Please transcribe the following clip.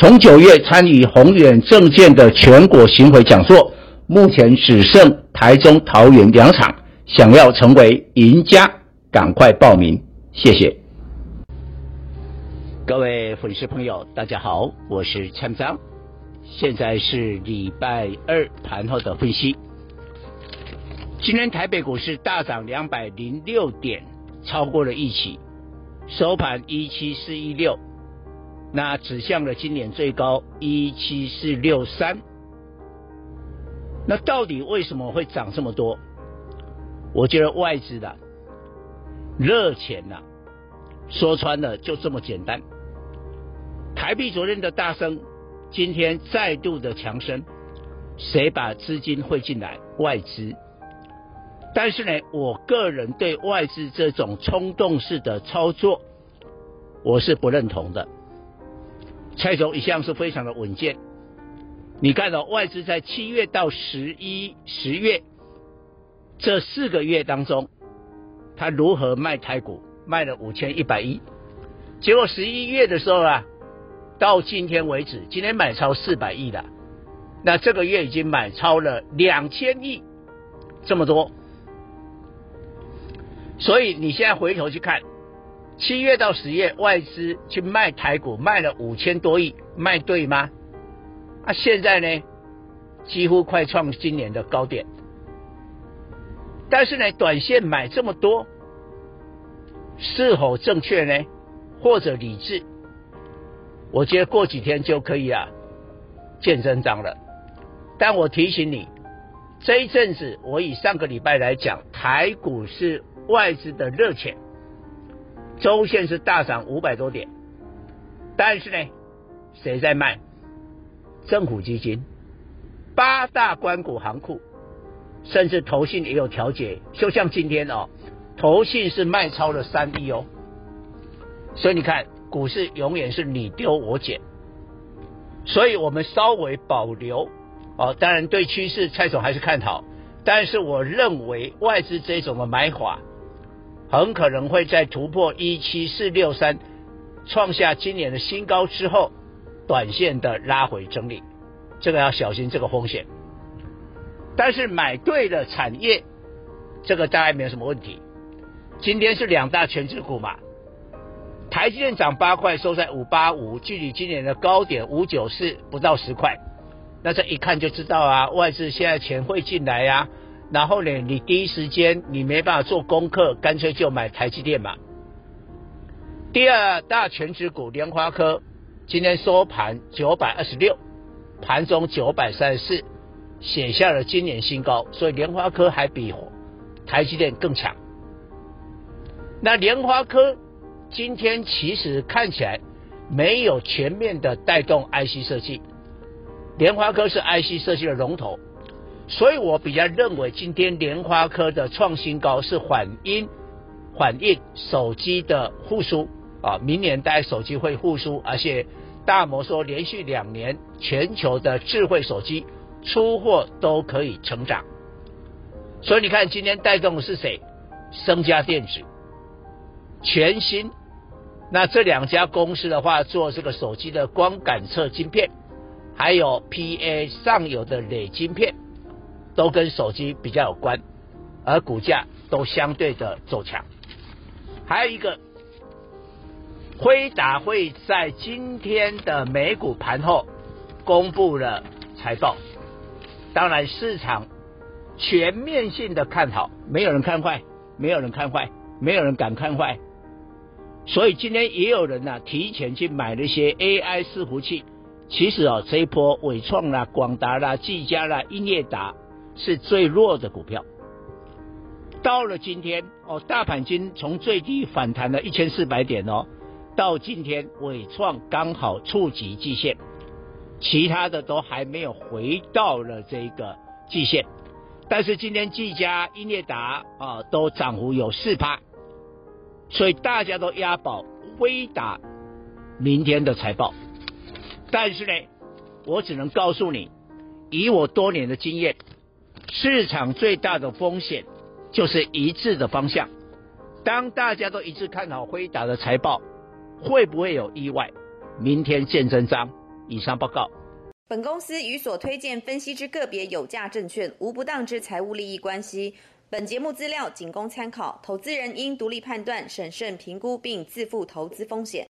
从九月参与宏远证券的全国巡回讲座，目前只剩台中、桃园两场。想要成为赢家，赶快报名，谢谢。各位粉丝朋友，大家好，我是蔡章，现在是礼拜二盘后的分析。今天台北股市大涨两百零六点，超过了预期，收盘一七四一六。那指向了今年最高一七四六三，那到底为什么会涨这么多？我觉得外资的热钱呐，说穿了就这么简单。台币昨天的大升，今天再度的强升，谁把资金汇进来？外资。但是呢，我个人对外资这种冲动式的操作，我是不认同的。蔡总一向是非常的稳健，你看到外资在七月到十一、十月这四个月当中，他如何卖台股，卖了五千一百亿，结果十一月的时候啊，到今天为止，今天买超四百亿了，那这个月已经买超了两千亿，这么多，所以你现在回头去看。七月到十月，外资去卖台股，卖了五千多亿，卖对吗？啊，现在呢，几乎快创今年的高点。但是呢，短线买这么多，是否正确呢？或者理智？我觉得过几天就可以啊，见真章了。但我提醒你，这一阵子，我以上个礼拜来讲，台股是外资的热钱。周线是大涨五百多点，但是呢，谁在卖？政府基金、八大关股行库，甚至投信也有调节。就像今天哦，投信是卖超了三亿哦。所以你看，股市永远是你丢我捡。所以我们稍微保留哦，当然对趋势蔡总还是看好，但是我认为外资这种的买法。很可能会在突破一七四六三，创下今年的新高之后，短线的拉回整理，这个要小心这个风险。但是买对了产业，这个大概没有什么问题。今天是两大权值股嘛，台积电涨八块，收在五八五，距离今年的高点五九四不到十块，那这一看就知道啊，外资现在钱会进来呀、啊。然后呢，你第一时间你没办法做功课，干脆就买台积电嘛。第二大权值股联发科，今天收盘九百二十六，盘中九百三十四，写下了今年新高，所以联发科还比台积电更强。那联发科今天其实看起来没有全面的带动 IC 设计，联发科是 IC 设计的龙头。所以我比较认为，今天联发科的创新高是反映反映手机的复苏啊，明年带手机会复苏，而且大摩说连续两年全球的智慧手机出货都可以成长。所以你看今天带动的是谁？升佳电子、全新。那这两家公司的话，做这个手机的光感测晶片，还有 PA 上游的磊晶片。都跟手机比较有关，而股价都相对的走强。还有一个，辉达会在今天的美股盘后公布了财报，当然市场全面性的看好，没有人看坏，没有人看坏，没有人敢看坏。所以今天也有人呢、啊、提前去买了一些 AI 伺服器。其实哦，这一波纬创啦、广达啦、技嘉啦、英业达。是最弱的股票，到了今天哦，大盘金从最低反弹了一千四百点哦，到今天纬创刚好触及季线，其他的都还没有回到了这个季线。但是今天技嘉、英业达啊都涨幅有四趴，所以大家都押宝微达明天的财报。但是呢，我只能告诉你，以我多年的经验，市场最大的风险就是一致的方向。当大家都一致看好辉达的财报，会不会有意外？明天见真章。以上报告。本公司与所推荐分析之个别有价证券无不当之财务利益关系。本节目资料仅供参考，投资人应独立判断、审慎评估并自负投资风险。